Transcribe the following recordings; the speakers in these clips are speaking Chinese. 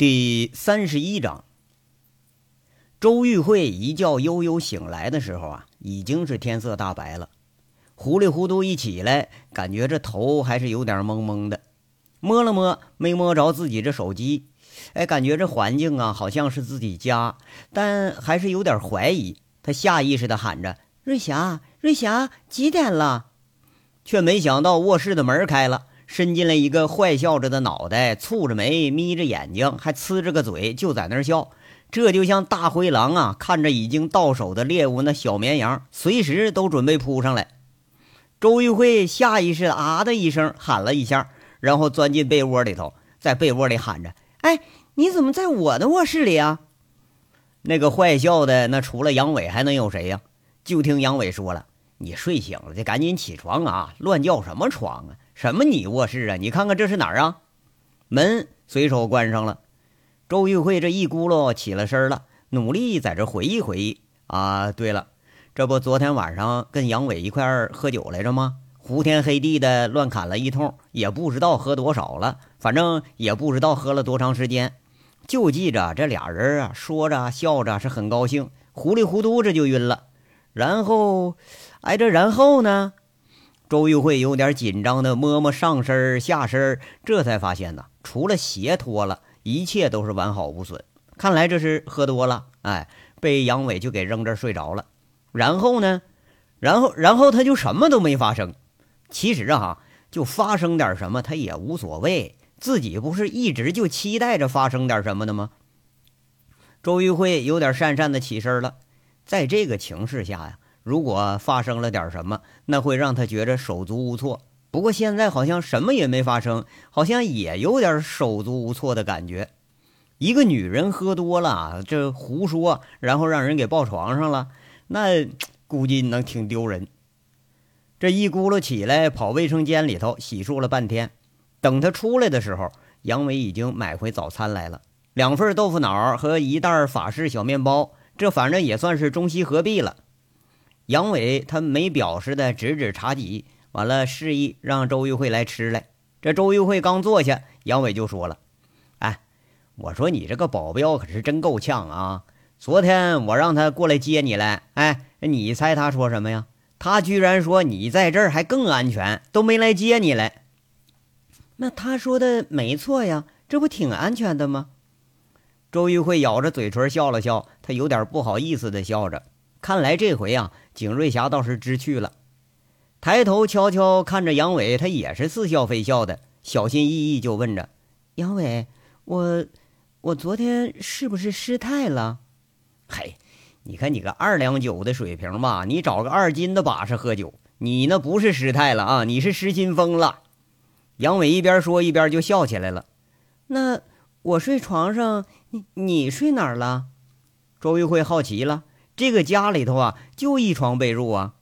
第三十一章，周玉慧一觉悠悠醒来的时候啊，已经是天色大白了。糊里糊涂一起来，感觉这头还是有点懵懵的。摸了摸，没摸着自己这手机。哎，感觉这环境啊，好像是自己家，但还是有点怀疑。他下意识的喊着：“瑞霞，瑞霞，几点了？”却没想到卧室的门开了。伸进来一个坏笑着的脑袋，蹙着眉，眯着眼睛，还呲着个嘴，就在那儿笑。这就像大灰狼啊，看着已经到手的猎物，那小绵羊随时都准备扑上来。周玉慧下意识啊的一声喊了一下，然后钻进被窝里头，在被窝里喊着：“哎，你怎么在我的卧室里啊？”那个坏笑的，那除了杨伟还能有谁呀？就听杨伟说了：“你睡醒了就赶紧起床啊，乱叫什么床啊？”什么？你卧室啊？你看看这是哪儿啊？门随手关上了。周玉慧这一咕噜起了身了，努力在这回忆回忆啊。对了，这不昨天晚上跟杨伟一块儿喝酒来着吗？胡天黑地的乱砍了一通，也不知道喝多少了，反正也不知道喝了多长时间，就记着这俩人啊说着笑着是很高兴，糊里糊涂这就晕了。然后，哎，这然后呢？周玉慧有点紧张的摸摸上身下身，这才发现呢，除了鞋脱了，一切都是完好无损。看来这是喝多了，哎，被杨伟就给扔这睡着了。然后呢，然后然后他就什么都没发生。其实啊，就发生点什么他也无所谓，自己不是一直就期待着发生点什么的吗？周玉慧有点讪讪的起身了，在这个情势下呀。如果发生了点什么，那会让他觉着手足无措。不过现在好像什么也没发生，好像也有点手足无措的感觉。一个女人喝多了，这胡说，然后让人给抱床上了，那估计能挺丢人。这一咕噜起来，跑卫生间里头洗漱了半天。等他出来的时候，杨伟已经买回早餐来了，两份豆腐脑和一袋法式小面包。这反正也算是中西合璧了。杨伟他没表示的指指茶几，完了示意让周玉慧来吃来。这周玉慧刚坐下，杨伟就说了：“哎，我说你这个保镖可是真够呛啊！昨天我让他过来接你来，哎，你猜他说什么呀？他居然说你在这儿还更安全，都没来接你来。那他说的没错呀，这不挺安全的吗？”周玉慧咬着嘴唇笑了笑，他有点不好意思的笑着。看来这回啊。景瑞霞倒是知趣了，抬头悄悄看着杨伟，他也是似笑非笑的，小心翼翼就问着：“杨伟，我我昨天是不是失态了？”“嘿，你看你个二两酒的水平吧，你找个二斤的把式喝酒，你那不是失态了啊，你是失心疯了。”杨伟一边说一边就笑起来了。“那我睡床上，你你睡哪儿了？”周玉慧好奇了。这个家里头啊，就一床被褥啊，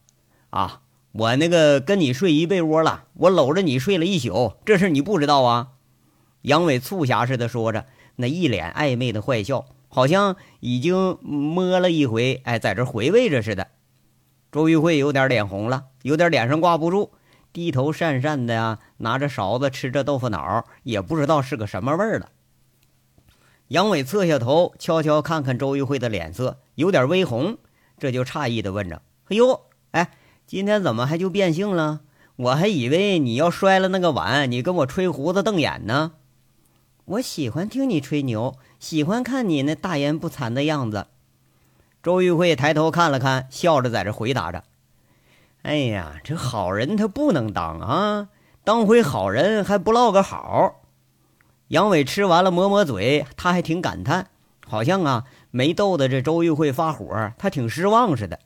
啊，我那个跟你睡一被窝了，我搂着你睡了一宿，这事你不知道啊？杨伟促狭似的说着，那一脸暧昧的坏笑，好像已经摸了一回，哎，在这回味着似的。周玉慧有点脸红了，有点脸上挂不住，低头讪讪的呀，拿着勺子吃着豆腐脑，也不知道是个什么味儿了。杨伟侧下头，悄悄看看周玉慧的脸色，有点微红，这就诧异的问着：“哎呦，哎，今天怎么还就变性了？我还以为你要摔了那个碗，你跟我吹胡子瞪眼呢。”我喜欢听你吹牛，喜欢看你那大言不惭的样子。周玉慧抬头看了看，笑着在这回答着：“哎呀，这好人他不能当啊，当回好人还不落个好。”杨伟吃完了，抹抹嘴，他还挺感叹，好像啊没逗得这周玉慧发火，他挺失望似的。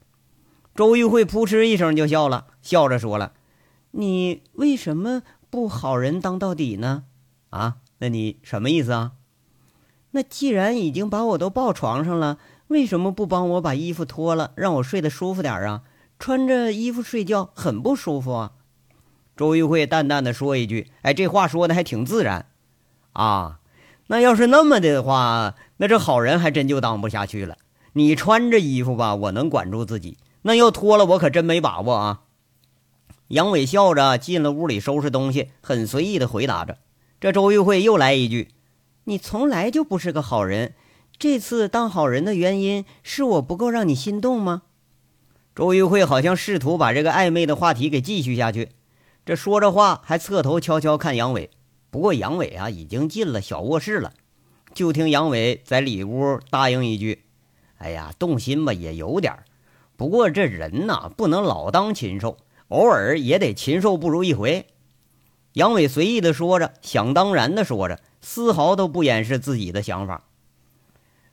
周玉慧扑哧一声就笑了，笑着说了：“你为什么不好人当到底呢？啊，那你什么意思啊？那既然已经把我都抱床上了，为什么不帮我把衣服脱了，让我睡得舒服点啊？穿着衣服睡觉很不舒服啊。”周玉慧淡淡的说一句：“哎，这话说的还挺自然。”啊，那要是那么的话，那这好人还真就当不下去了。你穿着衣服吧，我能管住自己；那要脱了，我可真没把握啊。杨伟笑着进了屋里收拾东西，很随意的回答着。这周玉慧又来一句：“你从来就不是个好人，这次当好人的原因是我不够让你心动吗？周玉慧好像试图把这个暧昧的话题给继续下去，这说着话还侧头悄悄看杨伟。不过杨伟啊已经进了小卧室了，就听杨伟在里屋答应一句：“哎呀，动心吧也有点不过这人呐不能老当禽兽，偶尔也得禽兽不如一回。”杨伟随意的说着，想当然的说着，丝毫都不掩饰自己的想法。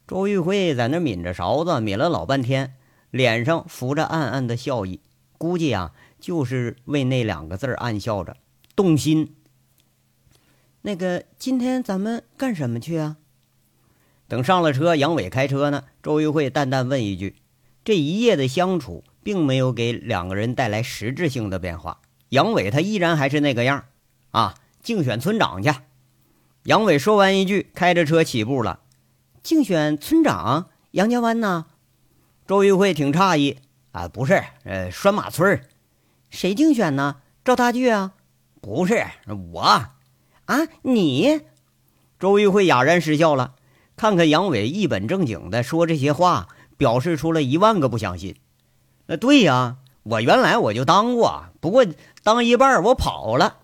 周玉慧在那抿着勺子，抿了老半天。脸上浮着暗暗的笑意，估计啊，就是为那两个字暗笑着，动心。那个，今天咱们干什么去啊？等上了车，杨伟开车呢。周玉慧淡淡问一句：“这一夜的相处，并没有给两个人带来实质性的变化。杨伟他依然还是那个样啊，竞选村长去。”杨伟说完一句，开着车起步了。竞选村长，杨家湾呢？周玉慧挺诧异啊，不是，呃，拴马村谁竞选呢？赵大巨啊？不是我啊，你？周玉慧哑然失笑了，看看杨伟一本正经的说这些话，表示出了一万个不相信。那对呀，我原来我就当过，不过当一半我跑了。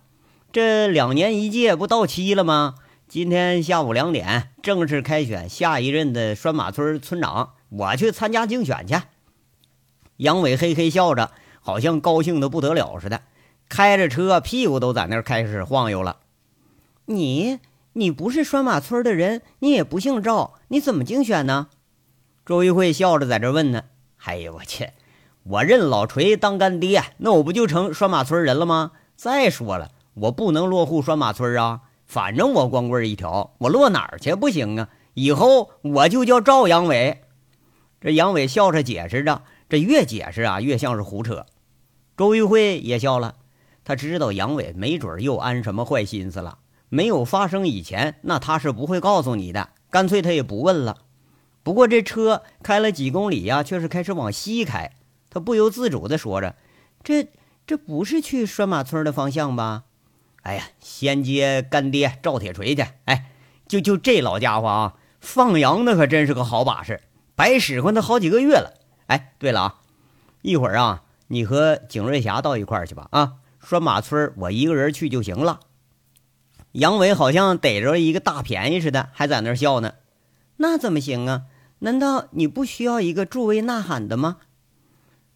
这两年一届不到期了吗？今天下午两点正式开选下一任的拴马村村长。我去参加竞选去。杨伟嘿嘿笑着，好像高兴的不得了似的，开着车，屁股都在那儿开始晃悠了。你，你不是拴马村的人，你也不姓赵，你怎么竞选呢？周玉慧笑着在这问呢。哎呦我去，我认老锤当干爹，那我不就成拴马村人了吗？再说了，我不能落户拴马村啊，反正我光棍一条，我落哪儿去不行啊？以后我就叫赵杨伟。这杨伟笑着解释着，这越解释啊，越像是胡扯。周玉慧也笑了，他知道杨伟没准又安什么坏心思了。没有发生以前，那他是不会告诉你的，干脆他也不问了。不过这车开了几公里呀，却是开始往西开。他不由自主地说着：“这这不是去拴马村的方向吧？”哎呀，先接干爹赵铁锤去。哎，就就这老家伙啊，放羊那可真是个好把式。白使唤他好几个月了。哎，对了啊，一会儿啊，你和景瑞霞到一块儿去吧。啊，拴马村我一个人去就行了。杨伟好像逮着一个大便宜似的，还在那笑呢。那怎么行啊？难道你不需要一个助威呐喊的吗？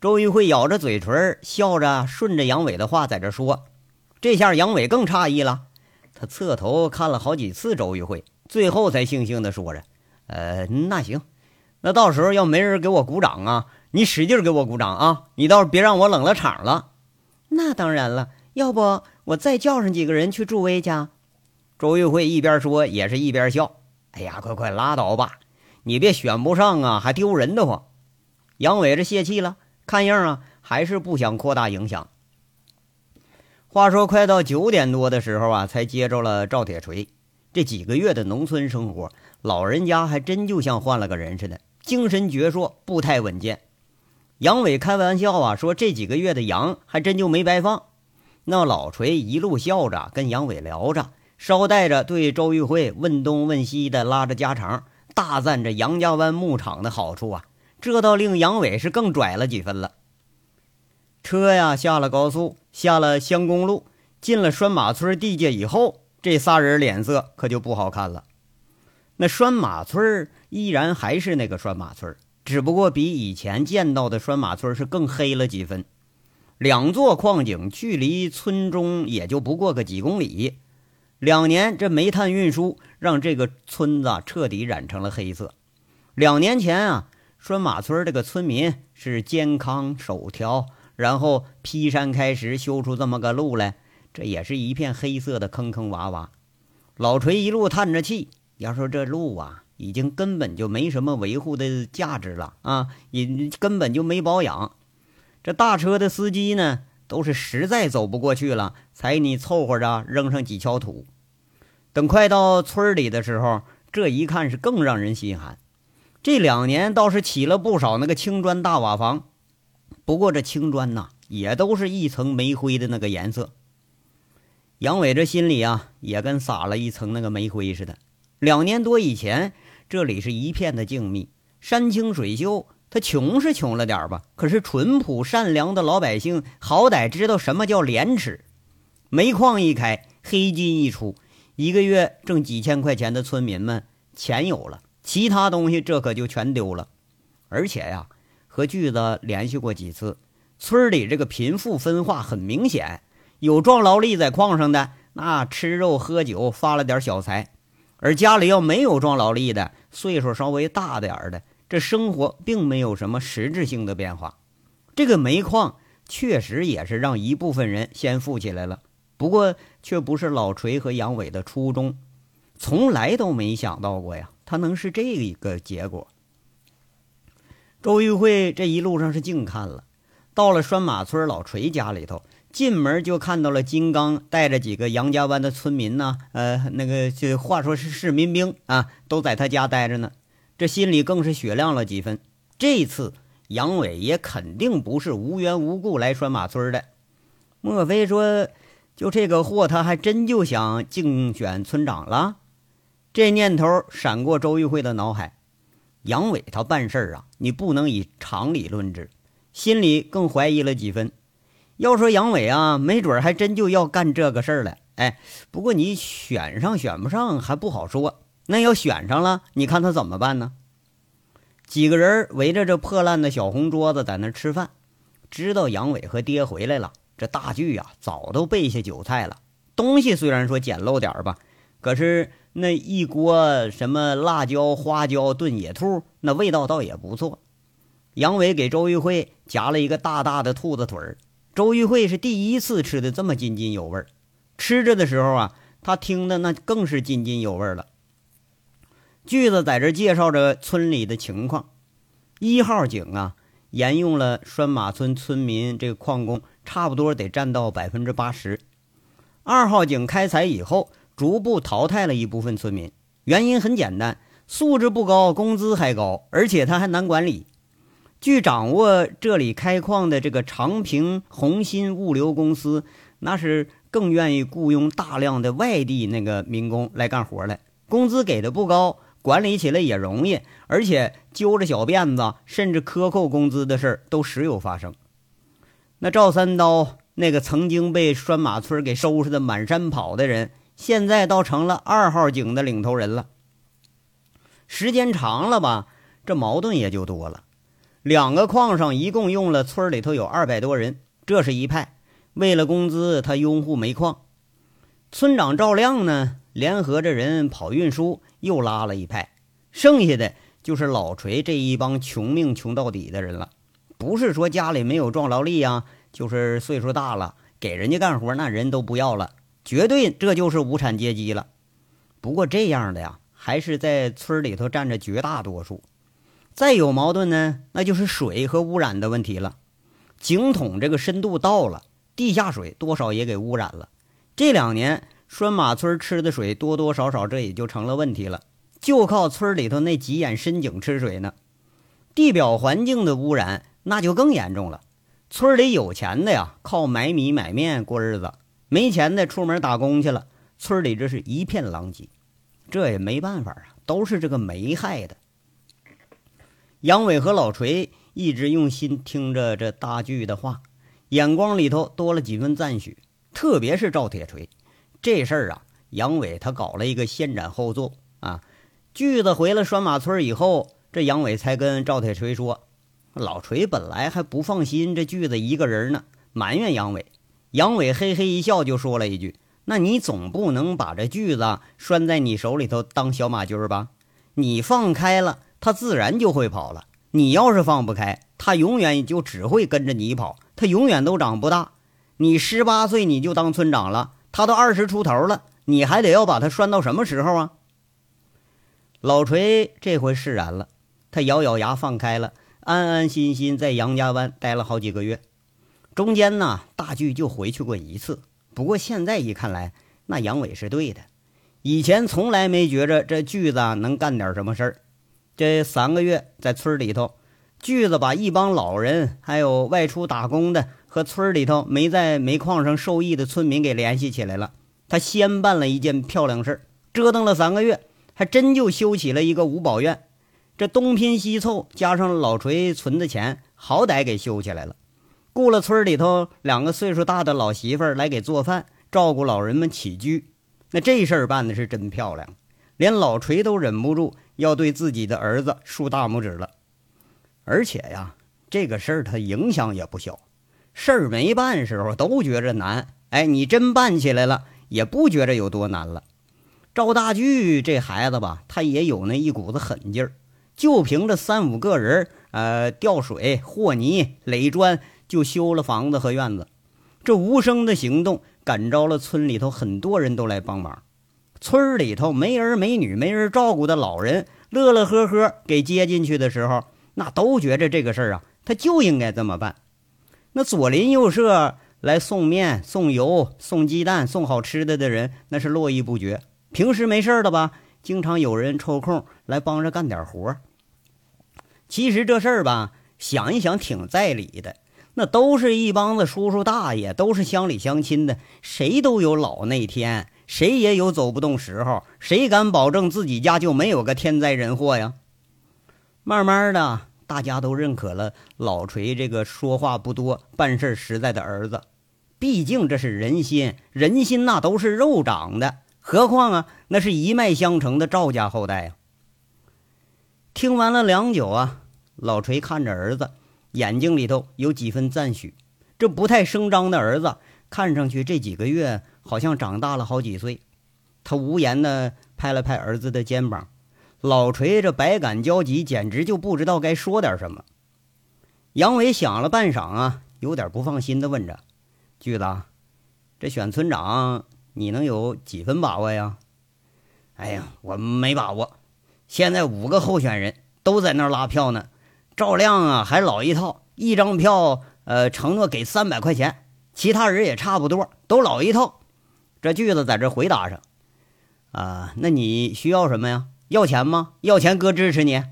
周玉慧咬着嘴唇，笑着顺着杨伟的话在这说。这下杨伟更诧异了，他侧头看了好几次周玉慧，最后才悻悻地说着：“呃，那行。”那到时候要没人给我鼓掌啊，你使劲给我鼓掌啊！你倒是别让我冷了场了。那当然了，要不我再叫上几个人去助威去。周玉慧一边说，也是一边笑。哎呀，快快拉倒吧，你别选不上啊，还丢人的慌。杨伟这泄气了，看样啊，还是不想扩大影响。话说，快到九点多的时候啊，才接着了赵铁锤。这几个月的农村生活，老人家还真就像换了个人似的。精神矍铄，步态稳健。杨伟开玩笑啊，说这几个月的羊还真就没白放。那老锤一路笑着跟杨伟聊着，捎带着对周玉慧问东问西的拉着家常，大赞这杨家湾牧场的好处啊。这倒令杨伟是更拽了几分了。车呀下了高速，下了乡公路，进了拴马村地界以后，这仨人脸色可就不好看了。那拴马村依然还是那个拴马村，只不过比以前见到的拴马村是更黑了几分。两座矿井距离村中也就不过个几公里。两年这煤炭运输让这个村子彻底染成了黑色。两年前啊，拴马村这个村民是肩扛手挑，然后劈山开石修出这么个路来，这也是一片黑色的坑坑洼洼。老锤一路叹着气。要说这路啊，已经根本就没什么维护的价值了啊，也根本就没保养。这大车的司机呢，都是实在走不过去了，才你凑合着扔上几锹土。等快到村里的时候，这一看是更让人心寒。这两年倒是起了不少那个青砖大瓦房，不过这青砖呐，也都是一层煤灰的那个颜色。杨伟这心里啊，也跟撒了一层那个煤灰似的。两年多以前，这里是一片的静谧，山清水秀。他穷是穷了点吧，可是淳朴善良的老百姓好歹知道什么叫廉耻。煤矿一开，黑金一出，一个月挣几千块钱的村民们钱有了，其他东西这可就全丢了。而且呀，和巨子联系过几次，村里这个贫富分化很明显，有壮劳力在矿上的，那吃肉喝酒发了点小财；而家里要没有壮劳力的，岁数稍微大点儿的。这生活并没有什么实质性的变化，这个煤矿确实也是让一部分人先富起来了，不过却不是老锤和杨伟的初衷，从来都没想到过呀，他能是这个结果。周玉慧这一路上是净看了，到了拴马村老锤家里头，进门就看到了金刚带着几个杨家湾的村民呢，呃，那个就话说是市民兵啊，都在他家待着呢。这心里更是雪亮了几分。这次杨伟也肯定不是无缘无故来拴马村的。莫非说，就这个货，他还真就想竞选村长了？这念头闪过周玉慧的脑海。杨伟他办事儿啊，你不能以常理论之。心里更怀疑了几分。要说杨伟啊，没准还真就要干这个事儿了。哎，不过你选上选不上还不好说。那要选上了，你看他怎么办呢？几个人围着这破烂的小红桌子在那吃饭，知道杨伟和爹回来了，这大锯呀早都备下酒菜了。东西虽然说简陋点吧，可是那一锅什么辣椒花椒炖野兔，那味道倒也不错。杨伟给周玉慧夹了一个大大的兔子腿儿，周玉慧是第一次吃的这么津津有味吃着的时候啊，他听的那更是津津有味了。句子在这介绍着村里的情况。一号井啊，沿用了拴马村村民这个矿工，差不多得占到百分之八十。二号井开采以后，逐步淘汰了一部分村民，原因很简单，素质不高，工资还高，而且他还难管理。据掌握，这里开矿的这个长平红鑫物流公司，那是更愿意雇佣大量的外地那个民工来干活来，工资给的不高。管理起来也容易，而且揪着小辫子，甚至克扣工资的事儿都时有发生。那赵三刀，那个曾经被拴马村给收拾的满山跑的人，现在倒成了二号井的领头人了。时间长了吧，这矛盾也就多了。两个矿上一共用了村里头有二百多人，这是一派。为了工资，他拥护煤矿。村长赵亮呢，联合着人跑运输。又拉了一派，剩下的就是老锤这一帮穷命穷到底的人了。不是说家里没有壮劳力呀，就是岁数大了，给人家干活那人都不要了，绝对这就是无产阶级了。不过这样的呀，还是在村里头占着绝大多数。再有矛盾呢，那就是水和污染的问题了。井筒这个深度到了，地下水多少也给污染了。这两年。拴马村吃的水多多少少，这也就成了问题了。就靠村里头那几眼深井吃水呢。地表环境的污染那就更严重了。村里有钱的呀，靠买米买面过日子；没钱的出门打工去了。村里这是一片狼藉。这也没办法啊，都是这个煤害的。杨伟和老锤一直用心听着这大锯的话，眼光里头多了几分赞许，特别是赵铁锤。这事儿啊，杨伟他搞了一个先斩后奏啊。锯子回了拴马村以后，这杨伟才跟赵铁锤说：“老锤本来还不放心这锯子一个人呢，埋怨杨伟。”杨伟嘿嘿一笑，就说了一句：“那你总不能把这锯子拴在你手里头当小马驹吧？你放开了，他自然就会跑了；你要是放不开，他永远就只会跟着你跑，他永远都长不大。你十八岁你就当村长了。”他都二十出头了，你还得要把他拴到什么时候啊？老锤这回释然了，他咬咬牙放开了，安安心心在杨家湾待了好几个月。中间呢，大锯就回去过一次。不过现在一看来，那杨伟是对的。以前从来没觉着这锯子能干点什么事儿。这三个月在村里头，锯子把一帮老人还有外出打工的。和村里头没在煤矿上受益的村民给联系起来了。他先办了一件漂亮事儿，折腾了三个月，还真就修起了一个五保院。这东拼西凑，加上老锤存的钱，好歹给修起来了。雇了村里头两个岁数大的老媳妇儿来给做饭，照顾老人们起居。那这事儿办的是真漂亮，连老锤都忍不住要对自己的儿子竖大拇指了。而且呀，这个事儿它影响也不小。事儿没办时候都觉着难，哎，你真办起来了，也不觉着有多难了。赵大巨这孩子吧，他也有那一股子狠劲儿。就凭着三五个人，呃，吊水、和泥、垒砖，就修了房子和院子。这无声的行动感召了村里头很多人都来帮忙。村里头没儿没女、没人照顾的老人，乐乐呵呵给接进去的时候，那都觉着这个事儿啊，他就应该这么办。那左邻右舍来送面、送油、送鸡蛋、送好吃的的人，那是络绎不绝。平时没事的吧，经常有人抽空来帮着干点活。其实这事儿吧，想一想挺在理的。那都是一帮子叔叔大爷，都是乡里乡亲的，谁都有老那天，谁也有走不动时候。谁敢保证自己家就没有个天灾人祸呀？慢慢的，大家都认可了老锤这个说话不多、办事实在的儿子。毕竟这是人心，人心那都是肉长的，何况啊，那是一脉相承的赵家后代啊。听完了良久啊，老锤看着儿子，眼睛里头有几分赞许。这不太声张的儿子，看上去这几个月好像长大了好几岁。他无言的拍了拍儿子的肩膀。老锤这百感交集，简直就不知道该说点什么。杨伟想了半晌啊，有点不放心的问着：“巨子，这选村长，你能有几分把握呀？”“哎呀，我没把握。”现在五个候选人都在那拉票呢，赵亮啊还老一套，一张票呃承诺给三百块钱，其他人也差不多，都老一套。这句子在这回答上，啊，那你需要什么呀？要钱吗？要钱哥支持你。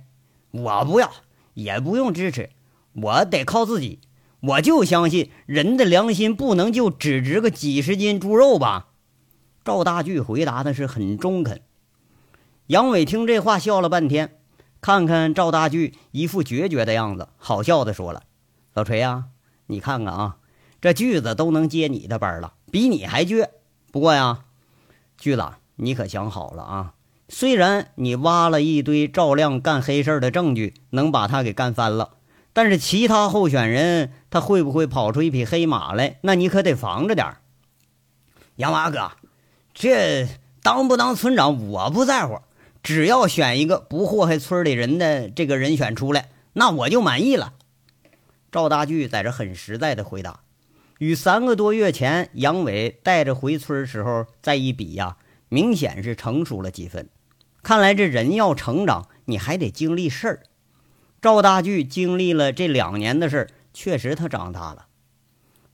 我不要，也不用支持，我得靠自己。我就相信人的良心不能就只值个几十斤猪肉吧。赵大巨回答的是很中肯。杨伟听这话笑了半天，看看赵大巨一副决绝的样子，好笑的说了：“老锤呀，你看看啊，这锯子都能接你的班了，比你还倔。不过呀，锯子，你可想好了啊！虽然你挖了一堆赵亮干黑事的证据，能把他给干翻了，但是其他候选人他会不会跑出一匹黑马来？那你可得防着点杨娃哥，这当不当村长我不在乎。”只要选一个不祸害村里人的这个人选出来，那我就满意了。赵大巨在这很实在的回答，与三个多月前杨伟带着回村时候再一比呀，明显是成熟了几分。看来这人要成长，你还得经历事儿。赵大巨经历了这两年的事儿，确实他长大了。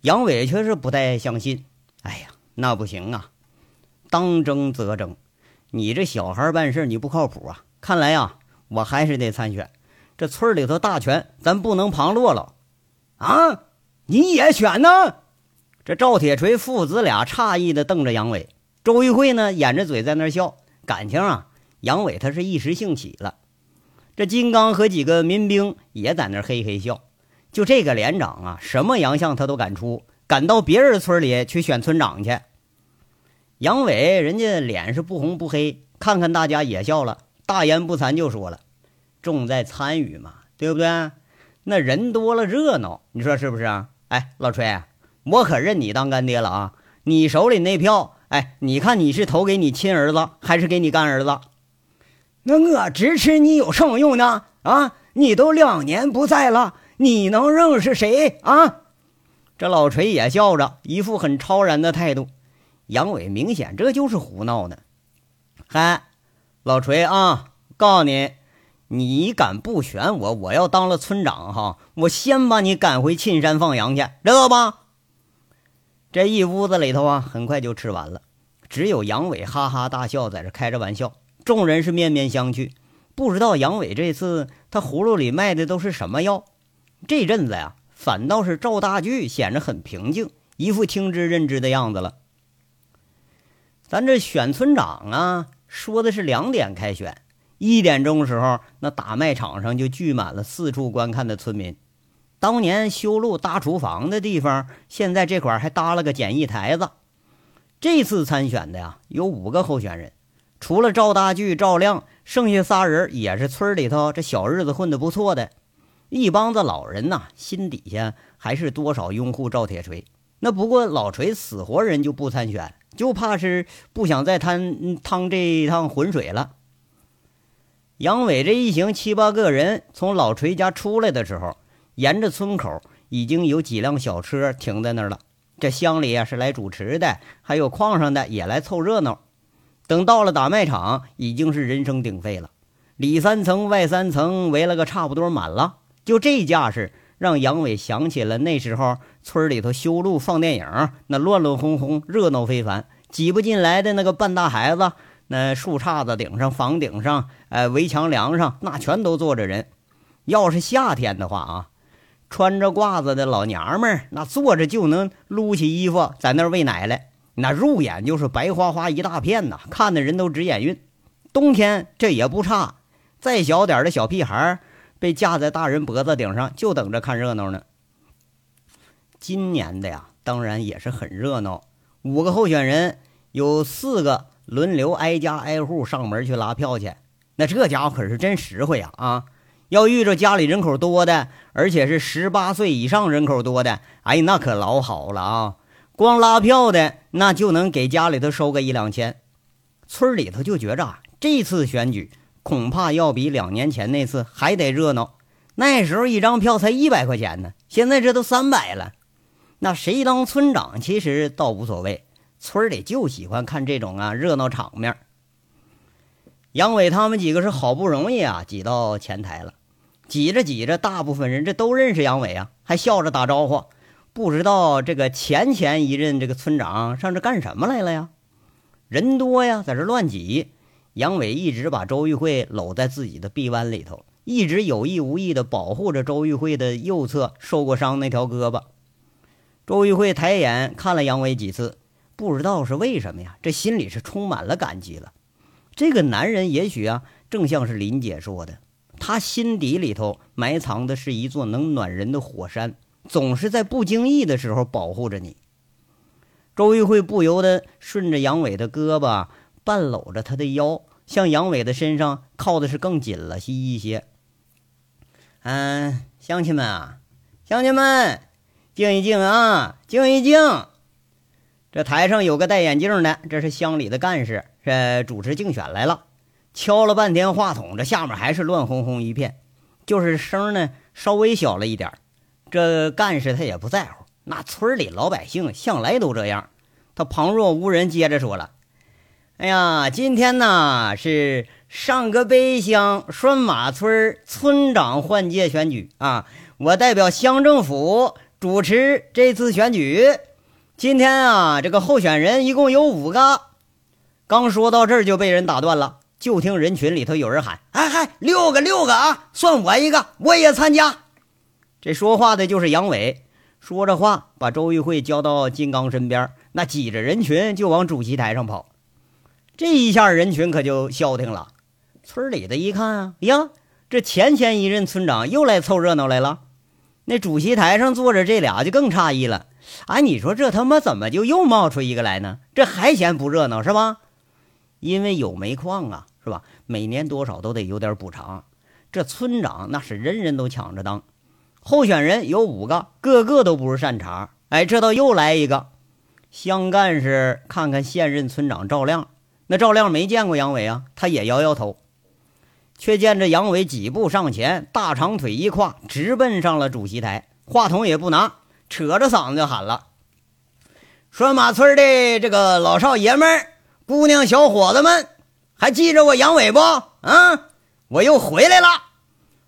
杨伟却是不太相信。哎呀，那不行啊，当争则争。你这小孩办事你不靠谱啊！看来呀，我还是得参选。这村里头大权咱不能旁落了啊！你也选呢？这赵铁锤父子俩诧异的瞪着杨伟。周玉慧呢，掩着嘴在那笑。感情啊，杨伟他是一时兴起了。这金刚和几个民兵也在那嘿嘿笑。就这个连长啊，什么洋相他都敢出，敢到别人村里去选村长去。杨伟，人家脸是不红不黑，看看大家也笑了，大言不惭就说了：“重在参与嘛，对不对？那人多了热闹，你说是不是啊？”哎，老崔，我可认你当干爹了啊！你手里那票，哎，你看你是投给你亲儿子，还是给你干儿子？那我支持你有什么用呢？啊，你都两年不在了，你能认识谁啊？这老锤也笑着，一副很超然的态度。杨伟明显这就是胡闹呢，嗨，老锤啊，告诉你，你敢不选我，我要当了村长哈，我先把你赶回沁山放羊去，知道吧？这一屋子里头啊，很快就吃完了，只有杨伟哈哈大笑，在这开着玩笑，众人是面面相觑，不知道杨伟这次他葫芦里卖的都是什么药。这阵子呀，反倒是赵大巨显得很平静，一副听之任之的样子了。咱这选村长啊，说的是两点开选，一点钟时候，那打卖场上就聚满了四处观看的村民。当年修路搭厨房的地方，现在这块还搭了个简易台子。这次参选的呀，有五个候选人，除了赵大巨、赵亮，剩下仨人也是村里头这小日子混得不错的。一帮子老人呐，心底下还是多少拥护赵铁锤。那不过老锤死活人就不参选。就怕是不想再趟趟这一趟浑水了。杨伟这一行七八个人从老锤家出来的时候，沿着村口已经有几辆小车停在那儿了。这乡里啊是来主持的，还有矿上的也来凑热闹。等到了打麦场，已经是人声鼎沸了，里三层外三层围了个差不多满了。就这架势，让杨伟想起了那时候村里头修路放电影，那乱乱哄哄，热闹非凡。挤不进来的那个半大孩子，那树杈子顶上、房顶上、呃围墙梁上，那全都坐着人。要是夏天的话啊，穿着褂子的老娘们儿，那坐着就能撸起衣服在那儿喂奶来，那入眼就是白花花一大片呐，看的人都直眼晕。冬天这也不差，再小点的小屁孩被架在大人脖子顶上，就等着看热闹呢。今年的呀，当然也是很热闹。五个候选人有四个轮流挨家挨户上门去拉票去，那这家伙可是真实惠呀！啊，要遇着家里人口多的，而且是十八岁以上人口多的，哎，那可老好了啊！光拉票的那就能给家里头收个一两千。村里头就觉着啊，这次选举恐怕要比两年前那次还得热闹。那时候一张票才一百块钱呢，现在这都三百了。那谁当村长其实倒无所谓，村里就喜欢看这种啊热闹场面。杨伟他们几个是好不容易啊挤到前台了，挤着挤着，大部分人这都认识杨伟啊，还笑着打招呼。不知道这个前前一任这个村长上这干什么来了呀？人多呀，在这乱挤。杨伟一直把周玉慧搂在自己的臂弯里头，一直有意无意的保护着周玉慧的右侧受过伤那条胳膊。周玉慧抬眼看了杨伟几次，不知道是为什么呀，这心里是充满了感激了。这个男人也许啊，正像是林姐说的，他心底里头埋藏的是一座能暖人的火山，总是在不经意的时候保护着你。周玉慧不由得顺着杨伟的胳膊，半搂着他的腰，向杨伟的身上靠的是更紧了些一些。嗯，乡亲们啊，乡亲们。静一静啊，静一静。这台上有个戴眼镜的，这是乡里的干事，这主持竞选来了。敲了半天话筒，这下面还是乱哄哄一片，就是声呢稍微小了一点这干事他也不在乎，那村里老百姓向来都这样。他旁若无人，接着说了：“哎呀，今天呢是上个碑乡拴马村村长换届选举啊，我代表乡政府。”主持这次选举，今天啊，这个候选人一共有五个。刚说到这儿就被人打断了，就听人群里头有人喊：“哎嗨，六个六个啊，算我一个，我也参加。”这说话的就是杨伟。说着话，把周玉慧叫到金刚身边，那挤着人群就往主席台上跑。这一下人群可就消停了。村里的一看啊，呀，这前前一任村长又来凑热闹来了。那主席台上坐着这俩就更诧异了，哎，你说这他妈怎么就又冒出一个来呢？这还嫌不热闹是吧？因为有煤矿啊，是吧？每年多少都得有点补偿。这村长那是人人都抢着当，候选人有五个，个个都不是善茬。哎，这倒又来一个乡干事，看看现任村长赵亮。那赵亮没见过杨伟啊，他也摇摇头。却见着杨伟几步上前，大长腿一跨，直奔上了主席台，话筒也不拿，扯着嗓子就喊了：“拴马村的这个老少爷们儿、姑娘小伙子们，还记着我杨伟不？啊，我又回来了。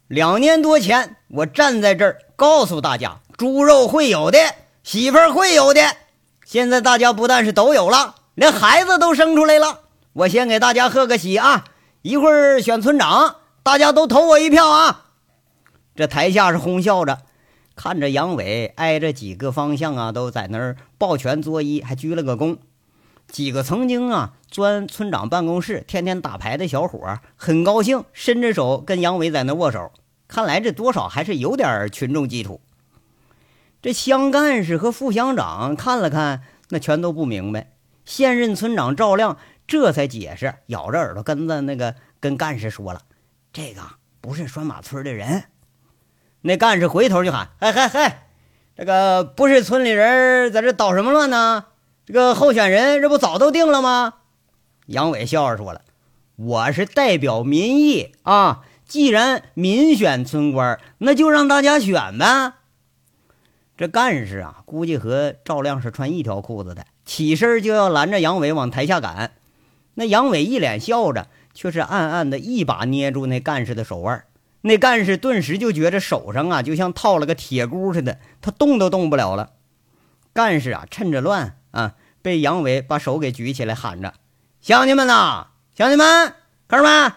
两年多前，我站在这儿告诉大家，猪肉会有的，媳妇儿会有的。现在大家不但是都有了，连孩子都生出来了。我先给大家贺个喜啊！”一会儿选村长，大家都投我一票啊！这台下是哄笑着，看着杨伟挨着几个方向啊，都在那儿抱拳作揖，还鞠了个躬。几个曾经啊钻村长办公室、天天打牌的小伙很高兴，伸着手跟杨伟在那握手。看来这多少还是有点群众基础。这乡干事和副乡长看了看，那全都不明白。现任村长赵亮这才解释，咬着耳朵跟着那个跟干事说了：“这个不是拴马村的人。”那干事回头就喊：“嗨嗨嗨，这个不是村里人，在这捣什么乱呢？这个候选人这不早都定了吗？”杨伟笑着说了：“我是代表民意啊。”既然民选村官，那就让大家选呗。这干事啊，估计和赵亮是穿一条裤子的，起身就要拦着杨伟往台下赶。那杨伟一脸笑着，却是暗暗的一把捏住那干事的手腕。那干事顿时就觉着手上啊，就像套了个铁箍似的，他动都动不了了。干事啊，趁着乱啊，被杨伟把手给举起来，喊着：“乡亲们呐，乡亲们，哥们！”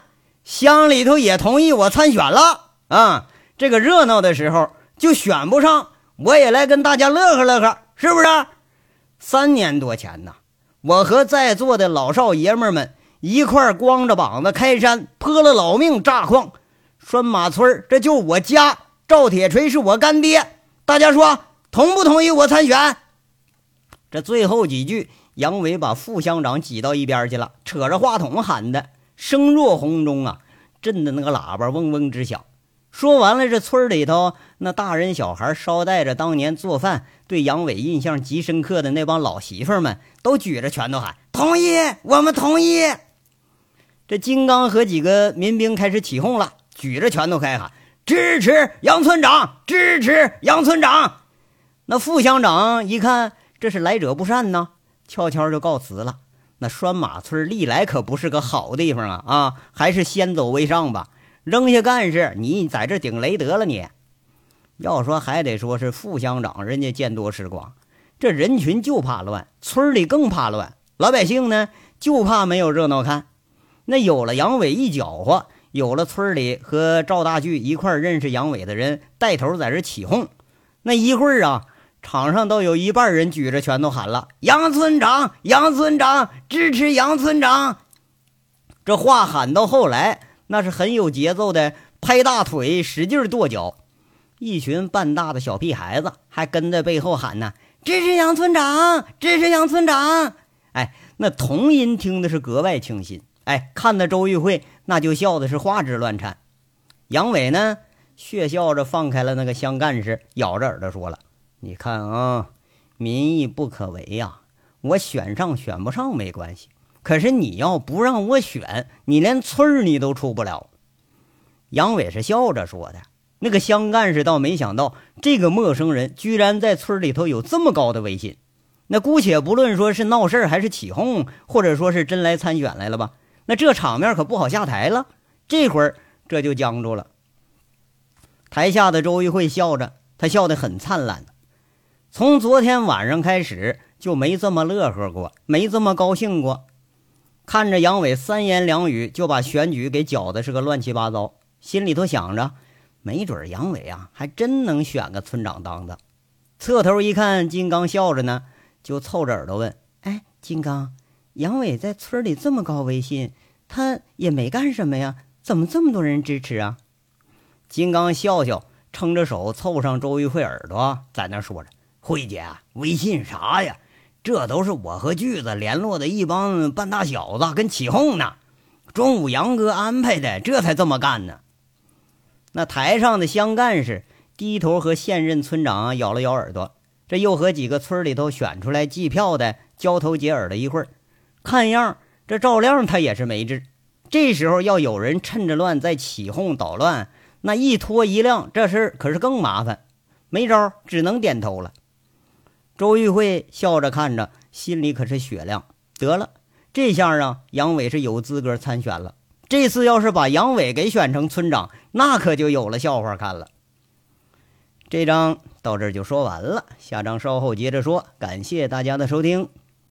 乡里头也同意我参选了啊！这个热闹的时候就选不上，我也来跟大家乐呵乐呵，是不是？三年多前呢，我和在座的老少爷们们一块光着膀子开山，泼了老命炸矿，拴马村这就我家。赵铁锤是我干爹，大家说同不同意我参选？这最后几句，杨伟把副乡长挤到一边去了，扯着话筒喊的。声若洪钟啊，震得那个喇叭嗡嗡直响。说完了，这村里头那大人小孩捎带着当年做饭对杨伟印象极深刻的那帮老媳妇们，都举着拳头喊：“同意，我们同意。”这金刚和几个民兵开始起哄了，举着拳头开喊：“支持杨村长，支持杨村长。”那副乡长一看这是来者不善呢，悄悄就告辞了。那拴马村历来可不是个好地方啊！啊，还是先走为上吧。扔下干事，你在这顶雷得了。你要说还得说是副乡长，人家见多识广，这人群就怕乱，村里更怕乱。老百姓呢，就怕没有热闹看。那有了杨伟一搅和，有了村里和赵大巨一块认识杨伟的人带头在这起哄，那一会儿啊。场上都有一半人举着拳头喊了：“杨村长，杨村长，支持杨村长！”这话喊到后来，那是很有节奏的，拍大腿，使劲跺脚。一群半大的小屁孩子还跟在背后喊呢：“支持杨村长，支持杨村长！”哎，那童音听的是格外清新。哎，看的周玉慧那就笑的是花枝乱颤。杨伟呢，血笑着放开了那个乡干事，咬着耳朵说了。你看啊，民意不可违呀！我选上选不上没关系，可是你要不让我选，你连村儿你都出不了。杨伟是笑着说的，那个乡干事倒没想到，这个陌生人居然在村里头有这么高的威信。那姑且不论说是闹事还是起哄，或者说是真来参选来了吧，那这场面可不好下台了。这会儿这就僵住了。台下的周玉慧笑着，她笑得很灿烂。从昨天晚上开始就没这么乐呵过，没这么高兴过。看着杨伟三言两语就把选举给搅的是个乱七八糟，心里头想着，没准杨伟啊还真能选个村长当的。侧头一看，金刚笑着呢，就凑着耳朵问：“哎，金刚，杨伟在村里这么高威信，他也没干什么呀，怎么这么多人支持啊？”金刚笑笑，撑着手凑上周玉慧耳朵，在那说着。慧姐，微信啥呀？这都是我和锯子联络的一帮半大小子跟起哄呢。中午杨哥安排的，这才这么干呢。那台上的乡干事低头和现任村长咬了咬耳朵，这又和几个村里头选出来计票的交头接耳了一会儿。看样这赵亮他也是没治。这时候要有人趁着乱再起哄捣乱，那一拖一亮，这事可是更麻烦。没招，只能点头了。周玉慧笑着看着，心里可是雪亮。得了，这下啊，杨伟是有资格参选了。这次要是把杨伟给选成村长，那可就有了笑话看了。这章到这儿就说完了，下章稍后接着说。感谢大家的收听。